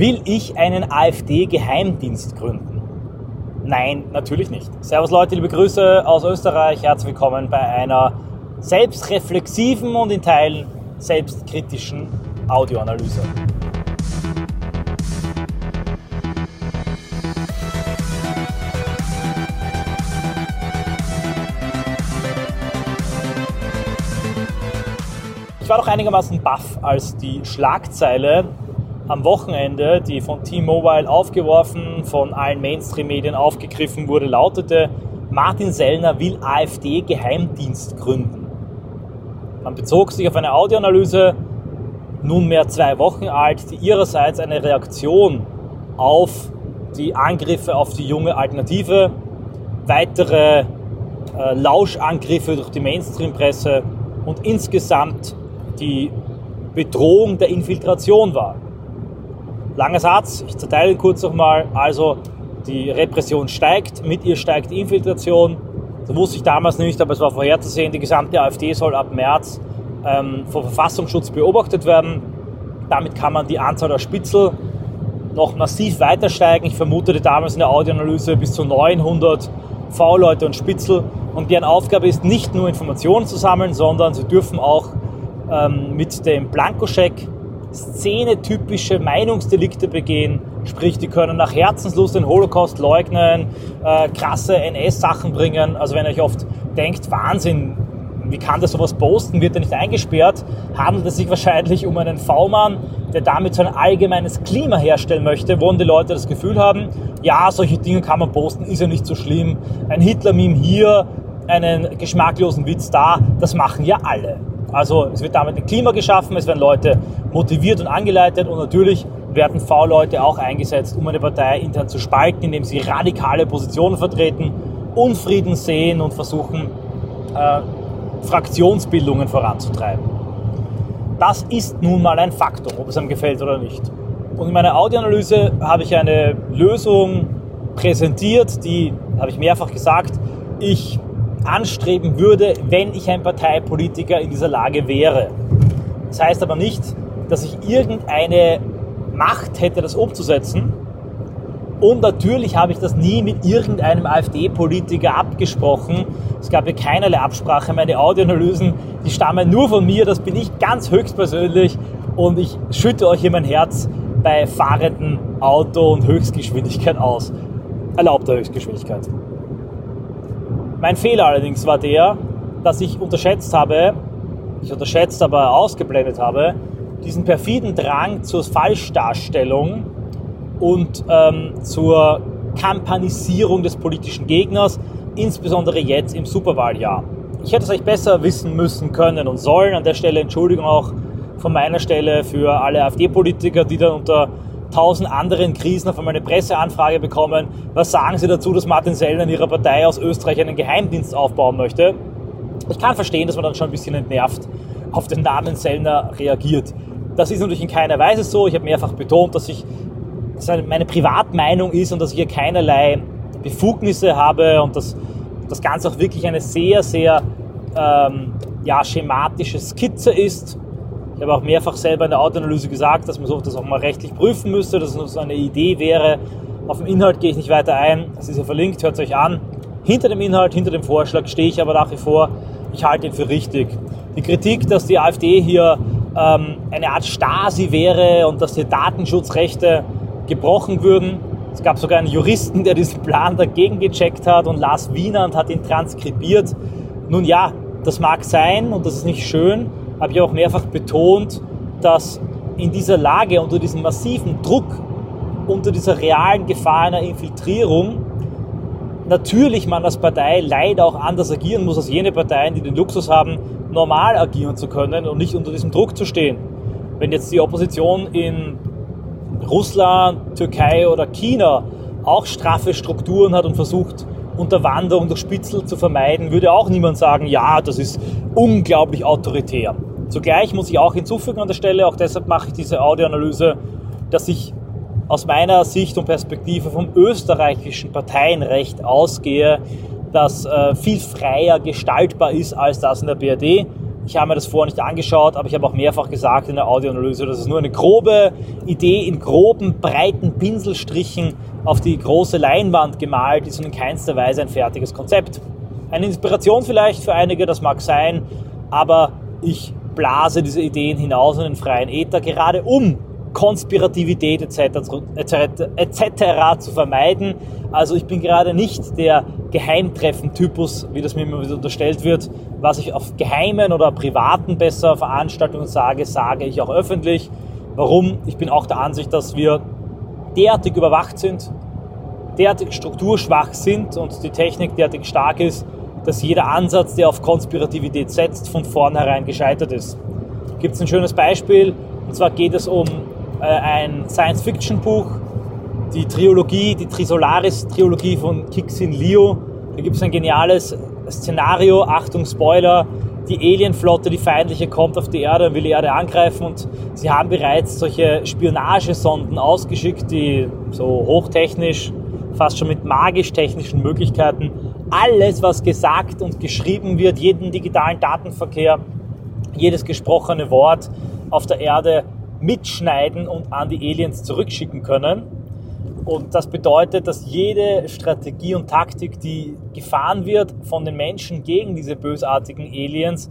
Will ich einen AfD-Geheimdienst gründen? Nein, natürlich nicht. Servus Leute, liebe Grüße aus Österreich. Herzlich willkommen bei einer selbstreflexiven und in Teilen selbstkritischen Audioanalyse. Ich war doch einigermaßen baff, als die Schlagzeile am Wochenende, die von T-Mobile aufgeworfen, von allen Mainstream-Medien aufgegriffen wurde, lautete, Martin Sellner will AfD-Geheimdienst gründen. Man bezog sich auf eine Audioanalyse, nunmehr zwei Wochen alt, die ihrerseits eine Reaktion auf die Angriffe auf die junge Alternative, weitere äh, Lauschangriffe durch die Mainstream-Presse und insgesamt die Bedrohung der Infiltration war. Langer Satz, ich zerteile ihn kurz nochmal. Also die Repression steigt, mit ihr steigt die Infiltration. So wusste ich damals nicht, aber es war vorherzusehen, die gesamte AfD soll ab März ähm, vom Verfassungsschutz beobachtet werden. Damit kann man die Anzahl der Spitzel noch massiv weiter steigen. Ich vermutete damals in der Audioanalyse bis zu 900 V-Leute und Spitzel. Und deren Aufgabe ist nicht nur Informationen zu sammeln, sondern sie dürfen auch ähm, mit dem Blankoscheck szenetypische Meinungsdelikte begehen. Sprich, die können nach Herzenslust den Holocaust leugnen, äh, krasse NS-Sachen bringen. Also wenn ihr euch oft denkt, Wahnsinn, wie kann der sowas posten, wird er nicht eingesperrt, handelt es sich wahrscheinlich um einen V-Mann, der damit so ein allgemeines Klima herstellen möchte, wo die Leute das Gefühl haben, ja, solche Dinge kann man posten, ist ja nicht so schlimm. Ein Hitler-Meme hier, einen geschmacklosen Witz da, das machen ja alle. Also es wird damit ein Klima geschaffen, es werden Leute motiviert und angeleitet und natürlich werden V-Leute auch eingesetzt, um eine Partei intern zu spalten, indem sie radikale Positionen vertreten, Unfrieden sehen und versuchen, äh, Fraktionsbildungen voranzutreiben. Das ist nun mal ein Faktor, ob es einem gefällt oder nicht. Und in meiner Audioanalyse habe ich eine Lösung präsentiert, die, habe ich mehrfach gesagt, ich anstreben würde, wenn ich ein Parteipolitiker in dieser Lage wäre. Das heißt aber nicht, dass ich irgendeine Macht hätte, das umzusetzen. Und natürlich habe ich das nie mit irgendeinem AfD-Politiker abgesprochen. Es gab ja keinerlei Absprache. Meine Audioanalysen, die stammen nur von mir. Das bin ich ganz höchstpersönlich. Und ich schütte euch hier mein Herz bei fahrendem Auto und Höchstgeschwindigkeit aus. Erlaubter Höchstgeschwindigkeit. Mein Fehler allerdings war der, dass ich unterschätzt habe, ich unterschätzt, aber ausgeblendet habe, diesen perfiden Drang zur Falschdarstellung und ähm, zur Kampanisierung des politischen Gegners, insbesondere jetzt im Superwahljahr. Ich hätte es euch besser wissen müssen können und sollen. An der Stelle Entschuldigung auch von meiner Stelle für alle AfD-Politiker, die dann unter tausend anderen Krisen auf einmal eine Presseanfrage bekommen. Was sagen Sie dazu, dass Martin Sellner in Ihrer Partei aus Österreich einen Geheimdienst aufbauen möchte? Ich kann verstehen, dass man dann schon ein bisschen entnervt auf den Namen Sellner reagiert. Das ist natürlich in keiner Weise so. Ich habe mehrfach betont, dass ich dass meine Privatmeinung ist und dass ich hier keinerlei Befugnisse habe und dass das Ganze auch wirklich eine sehr, sehr ähm, ja, schematische Skizze ist ich habe auch mehrfach selber in der Autoanalyse gesagt, dass man so das auch mal rechtlich prüfen müsste, dass es so eine Idee wäre. Auf den Inhalt gehe ich nicht weiter ein. Das ist ja verlinkt, hört es euch an. Hinter dem Inhalt, hinter dem Vorschlag stehe ich aber nach wie vor, ich halte ihn für richtig. Die Kritik, dass die AfD hier ähm, eine Art Stasi wäre und dass die Datenschutzrechte gebrochen würden. Es gab sogar einen Juristen, der diesen Plan dagegen gecheckt hat und Lars Wienand hat ihn transkribiert. Nun ja, das mag sein und das ist nicht schön, habe ich auch mehrfach betont, dass in dieser Lage, unter diesem massiven Druck, unter dieser realen Gefahr einer Infiltrierung, natürlich man als Partei leider auch anders agieren muss als jene Parteien, die den Luxus haben, normal agieren zu können und nicht unter diesem Druck zu stehen. Wenn jetzt die Opposition in Russland, Türkei oder China auch straffe Strukturen hat und versucht, Unterwanderung durch Spitzel zu vermeiden, würde auch niemand sagen, ja, das ist unglaublich autoritär. Zugleich muss ich auch hinzufügen an der Stelle, auch deshalb mache ich diese Audioanalyse, dass ich aus meiner Sicht und Perspektive vom österreichischen Parteienrecht ausgehe, das äh, viel freier gestaltbar ist als das in der BRD. Ich habe mir das vorher nicht angeschaut, aber ich habe auch mehrfach gesagt in der Audioanalyse, das ist nur eine grobe Idee in groben, breiten Pinselstrichen auf die große Leinwand gemalt, ist und in keinster Weise ein fertiges Konzept. Eine Inspiration vielleicht für einige, das mag sein, aber ich blase diese Ideen hinaus in den freien Äther, gerade um Konspirativität etc. zu vermeiden. Also ich bin gerade nicht der Geheimtreffen-Typus, wie das mir immer wieder unterstellt wird. Was ich auf geheimen oder privaten besser Veranstaltungen sage, sage ich auch öffentlich. Warum? Ich bin auch der Ansicht, dass wir derartig überwacht sind, derartig strukturschwach sind und die Technik derartig stark ist, dass jeder Ansatz, der auf Konspirativität setzt, von vornherein gescheitert ist. Gibt es ein schönes Beispiel, und zwar geht es um äh, ein Science-Fiction-Buch, die Trilogie, die Trisolaris-Trilogie von Kixin Liu. Da gibt es ein geniales Szenario, Achtung Spoiler, die Alienflotte, die feindliche, kommt auf die Erde und will die Erde angreifen und sie haben bereits solche Spionagesonden ausgeschickt, die so hochtechnisch, fast schon mit magisch-technischen Möglichkeiten alles, was gesagt und geschrieben wird, jeden digitalen Datenverkehr, jedes gesprochene Wort auf der Erde mitschneiden und an die Aliens zurückschicken können. Und das bedeutet, dass jede Strategie und Taktik, die gefahren wird von den Menschen gegen diese bösartigen Aliens,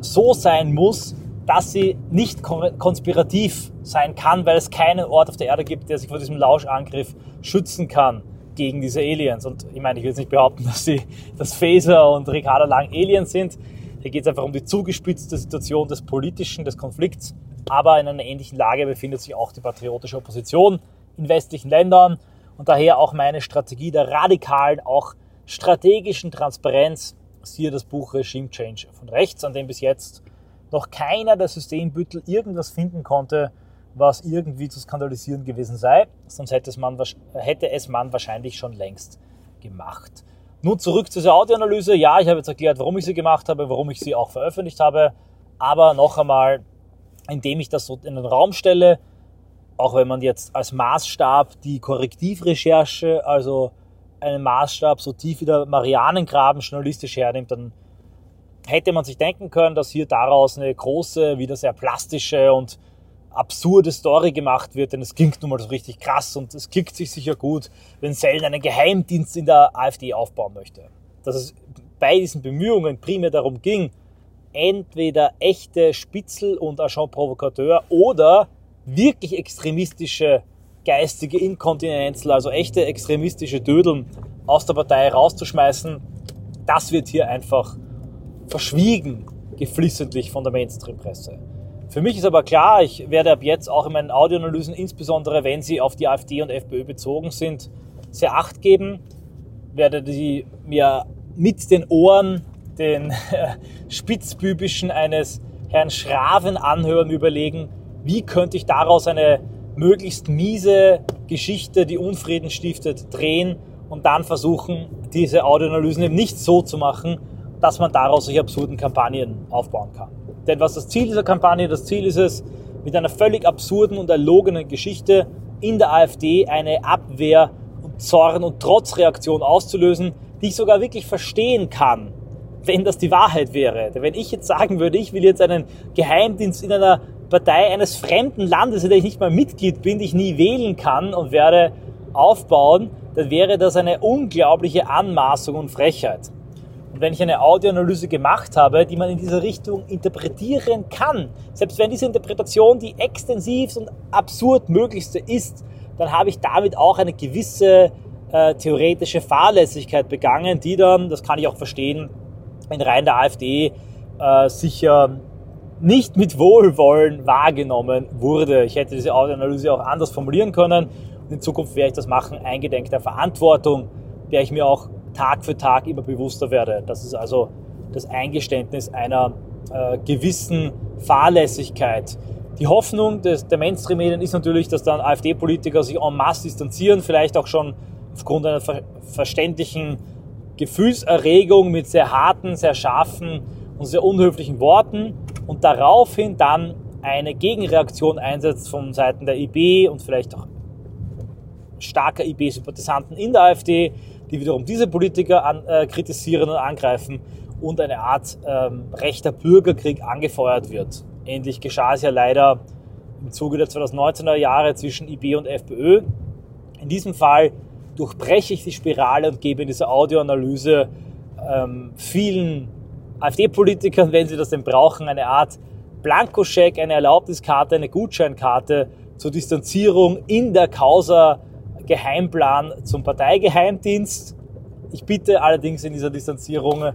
so sein muss, dass sie nicht konspirativ sein kann, weil es keinen Ort auf der Erde gibt, der sich vor diesem Lauschangriff schützen kann gegen diese Aliens. Und ich meine, ich will jetzt nicht behaupten, dass, sie, dass Phaser und Ricardo Lang Aliens sind. Hier geht es einfach um die zugespitzte Situation des politischen, des Konflikts. Aber in einer ähnlichen Lage befindet sich auch die patriotische Opposition in westlichen Ländern. Und daher auch meine Strategie der radikalen, auch strategischen Transparenz. Siehe das Buch Regime Change von rechts, an dem bis jetzt noch keiner der Systembüttel irgendwas finden konnte, was irgendwie zu skandalisieren gewesen sei. Sonst hätte es man, hätte es man wahrscheinlich schon längst gemacht. Nun zurück zu dieser Audioanalyse. Ja, ich habe jetzt erklärt, warum ich sie gemacht habe, warum ich sie auch veröffentlicht habe. Aber noch einmal, indem ich das so in den Raum stelle, auch wenn man jetzt als Maßstab die Korrektivrecherche, also einen Maßstab so tief wie der Marianengraben journalistisch hernimmt, dann hätte man sich denken können, dass hier daraus eine große, wieder sehr plastische und absurde Story gemacht wird, denn es klingt nun mal so richtig krass und es klickt sich sicher gut, wenn Sellen einen Geheimdienst in der AfD aufbauen möchte. Dass es bei diesen Bemühungen primär darum ging, entweder echte Spitzel und Agent Provocateur oder wirklich extremistische geistige Inkontinenzler, also echte extremistische Dödeln aus der Partei rauszuschmeißen, das wird hier einfach verschwiegen, geflissentlich von der Mainstream-Presse. Für mich ist aber klar, ich werde ab jetzt auch in meinen Audioanalysen, insbesondere wenn sie auf die AfD und FPÖ bezogen sind, sehr Acht geben, werde die mir mit den Ohren den spitzbübischen eines Herrn Schraven anhören, überlegen, wie könnte ich daraus eine möglichst miese Geschichte, die Unfrieden stiftet, drehen und dann versuchen, diese Audioanalysen eben nicht so zu machen, dass man daraus solche absurden Kampagnen aufbauen kann. Denn was das Ziel dieser Kampagne? Das Ziel ist es, mit einer völlig absurden und erlogenen Geschichte in der AfD eine Abwehr und Zorn und Trotzreaktion auszulösen, die ich sogar wirklich verstehen kann, wenn das die Wahrheit wäre. Denn wenn ich jetzt sagen würde, ich will jetzt einen Geheimdienst in einer Partei eines fremden Landes, in der ich nicht mal Mitglied bin, die ich nie wählen kann und werde aufbauen, dann wäre das eine unglaubliche Anmaßung und Frechheit. Und wenn ich eine Audioanalyse gemacht habe, die man in dieser Richtung interpretieren kann, selbst wenn diese Interpretation die extensivst und absurd möglichste ist, dann habe ich damit auch eine gewisse äh, theoretische Fahrlässigkeit begangen, die dann, das kann ich auch verstehen, in Reihen der AfD äh, sicher nicht mit Wohlwollen wahrgenommen wurde. Ich hätte diese Audioanalyse auch anders formulieren können und in Zukunft werde ich das machen, eingedenk der Verantwortung, der ich mir auch Tag für Tag immer bewusster werde. Das ist also das Eingeständnis einer äh, gewissen Fahrlässigkeit. Die Hoffnung des, der Mainstream-Medien ist natürlich, dass dann AfD-Politiker sich en masse distanzieren, vielleicht auch schon aufgrund einer ver verständlichen Gefühlserregung mit sehr harten, sehr scharfen und sehr unhöflichen Worten und daraufhin dann eine Gegenreaktion einsetzt von Seiten der IB und vielleicht auch starker IB-Sympathisanten in der AfD, die wiederum diese Politiker an, äh, kritisieren und angreifen und eine Art ähm, rechter Bürgerkrieg angefeuert wird. Ähnlich geschah es ja leider im Zuge der 2019er Jahre zwischen IB und FPÖ. In diesem Fall durchbreche ich die Spirale und gebe in dieser Audioanalyse ähm, vielen AfD-Politikern, wenn sie das denn brauchen, eine Art Blankoscheck, eine Erlaubniskarte, eine Gutscheinkarte zur Distanzierung in der Causa Geheimplan zum Parteigeheimdienst. Ich bitte allerdings in dieser Distanzierung,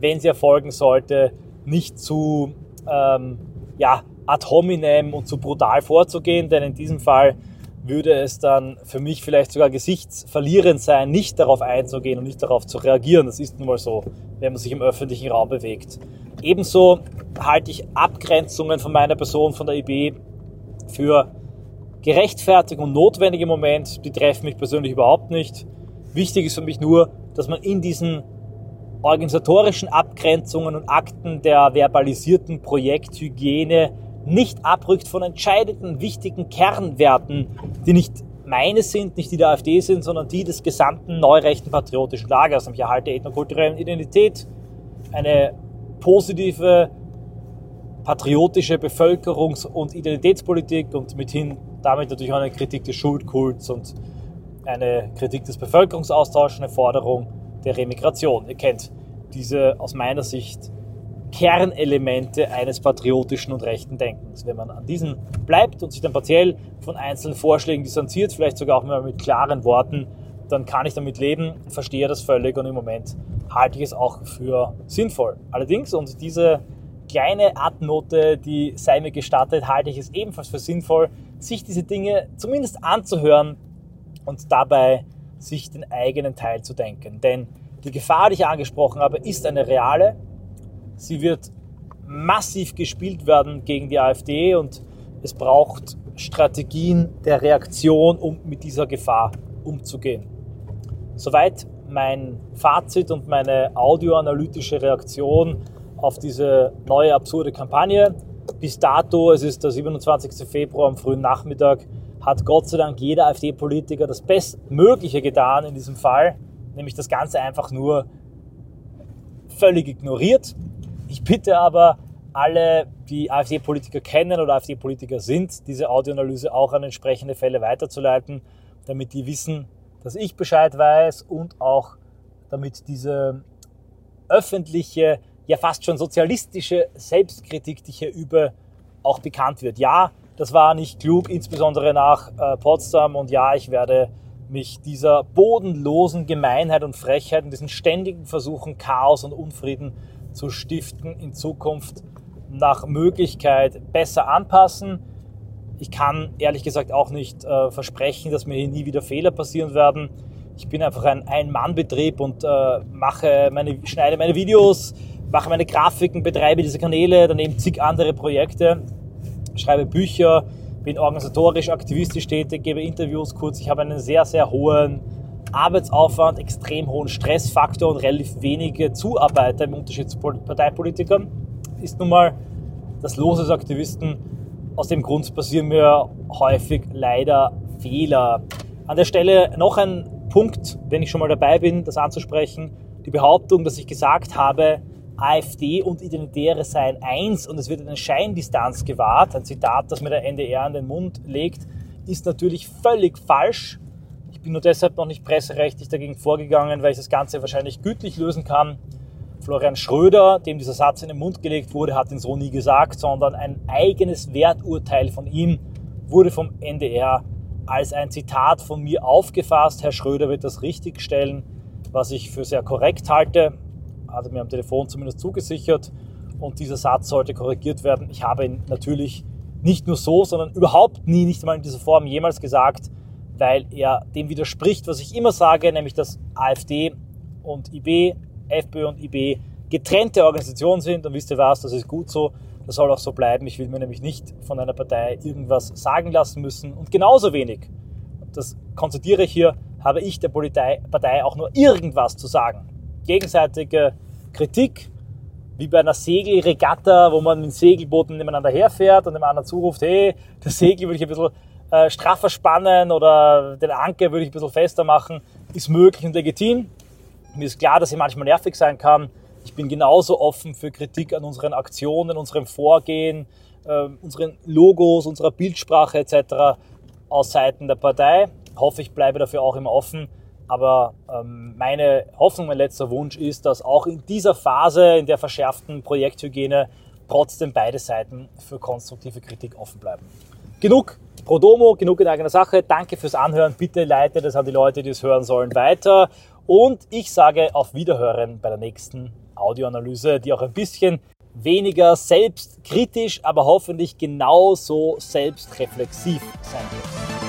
wenn sie erfolgen sollte, nicht zu ähm, ja, ad hominem und zu brutal vorzugehen, denn in diesem Fall würde es dann für mich vielleicht sogar gesichtsverlierend sein, nicht darauf einzugehen und nicht darauf zu reagieren. Das ist nun mal so, wenn man sich im öffentlichen Raum bewegt. Ebenso halte ich Abgrenzungen von meiner Person, von der IB, für gerechtfertigt und notwendig im Moment. Die treffen mich persönlich überhaupt nicht. Wichtig ist für mich nur, dass man in diesen organisatorischen Abgrenzungen und Akten der verbalisierten Projekthygiene nicht abrückt von entscheidenden, wichtigen Kernwerten, die nicht meine sind, nicht die der AfD sind, sondern die des gesamten neurechten patriotischen Lagers, nämlich Erhalt der ethnokulturellen Identität, eine positive, patriotische Bevölkerungs- und Identitätspolitik und mithin damit natürlich auch eine Kritik des Schuldkults und eine Kritik des Bevölkerungsaustauschs, eine Forderung der Remigration. Ihr kennt diese aus meiner Sicht Kernelemente eines patriotischen und rechten Denkens. Wenn man an diesen bleibt und sich dann partiell von einzelnen Vorschlägen distanziert, vielleicht sogar auch mal mit klaren Worten, dann kann ich damit leben, verstehe das völlig und im Moment halte ich es auch für sinnvoll. Allerdings, und diese kleine Adnote, die sei mir gestattet, halte ich es ebenfalls für sinnvoll, sich diese Dinge zumindest anzuhören und dabei sich den eigenen Teil zu denken. Denn die Gefahr, die ich angesprochen habe, ist eine reale Sie wird massiv gespielt werden gegen die AfD und es braucht Strategien der Reaktion, um mit dieser Gefahr umzugehen. Soweit mein Fazit und meine audioanalytische Reaktion auf diese neue absurde Kampagne. Bis dato, es ist der 27. Februar am frühen Nachmittag, hat Gott sei Dank jeder AfD-Politiker das Bestmögliche getan in diesem Fall, nämlich das Ganze einfach nur völlig ignoriert ich bitte aber alle, die AfD-Politiker kennen oder AfD-Politiker sind, diese Audioanalyse auch an entsprechende Fälle weiterzuleiten, damit die wissen, dass ich Bescheid weiß und auch damit diese öffentliche, ja fast schon sozialistische Selbstkritik, die ich hier übe, auch bekannt wird. Ja, das war nicht klug, insbesondere nach äh, Potsdam und ja, ich werde mich dieser bodenlosen Gemeinheit und Frechheit und diesen ständigen Versuchen, Chaos und Unfrieden zu stiften, in Zukunft nach Möglichkeit besser anpassen. Ich kann ehrlich gesagt auch nicht äh, versprechen, dass mir hier nie wieder Fehler passieren werden. Ich bin einfach ein Ein-Mann-Betrieb und äh, mache meine, schneide meine Videos, mache meine Grafiken, betreibe diese Kanäle, daneben zig andere Projekte, schreibe Bücher, bin organisatorisch, aktivistisch tätig, gebe Interviews, kurz. Ich habe einen sehr, sehr hohen Arbeitsaufwand, extrem hohen Stressfaktor und relativ wenige Zuarbeiter im Unterschied zu Parteipolitikern, ist nun mal das Los des Aktivisten. Aus dem Grund passieren mir häufig leider Fehler. An der Stelle noch ein Punkt, wenn ich schon mal dabei bin, das anzusprechen. Die Behauptung, dass ich gesagt habe, AfD und Identitäre seien eins und es wird eine Scheindistanz gewahrt, ein Zitat, das mir der NDR an den Mund legt, ist natürlich völlig falsch bin nur deshalb noch nicht presserechtlich dagegen vorgegangen, weil ich das Ganze wahrscheinlich gütlich lösen kann. Florian Schröder, dem dieser Satz in den Mund gelegt wurde, hat ihn so nie gesagt, sondern ein eigenes Werturteil von ihm wurde vom NDR als ein Zitat von mir aufgefasst. Herr Schröder wird das richtigstellen, was ich für sehr korrekt halte. Hat er mir am Telefon zumindest zugesichert. Und dieser Satz sollte korrigiert werden. Ich habe ihn natürlich nicht nur so, sondern überhaupt nie, nicht einmal in dieser Form jemals gesagt weil er dem widerspricht, was ich immer sage, nämlich dass AfD und IB, FPÖ und IB getrennte Organisationen sind. Und wisst ihr was, das ist gut so. Das soll auch so bleiben. Ich will mir nämlich nicht von einer Partei irgendwas sagen lassen müssen. Und genauso wenig, das konzertiere ich hier, habe ich der Partei auch nur irgendwas zu sagen. Gegenseitige Kritik, wie bei einer Segelregatta, wo man mit Segelbooten nebeneinander herfährt und dem anderen zuruft, hey, das Segel will ich ein bisschen äh, straffer spannen oder den Anker würde ich ein bisschen fester machen, ist möglich und legitim. Mir ist klar, dass sie manchmal nervig sein kann. Ich bin genauso offen für Kritik an unseren Aktionen, unserem Vorgehen, äh, unseren Logos, unserer Bildsprache etc. aus Seiten der Partei. Ich hoffe, ich bleibe dafür auch immer offen. Aber ähm, meine Hoffnung, mein letzter Wunsch ist, dass auch in dieser Phase, in der verschärften Projekthygiene, trotzdem beide Seiten für konstruktive Kritik offen bleiben. Genug Pro Domo, genug in eigener Sache. Danke fürs Anhören. Bitte leite das an die Leute, die es hören sollen, weiter. Und ich sage auf Wiederhören bei der nächsten Audioanalyse, die auch ein bisschen weniger selbstkritisch, aber hoffentlich genauso selbstreflexiv sein wird.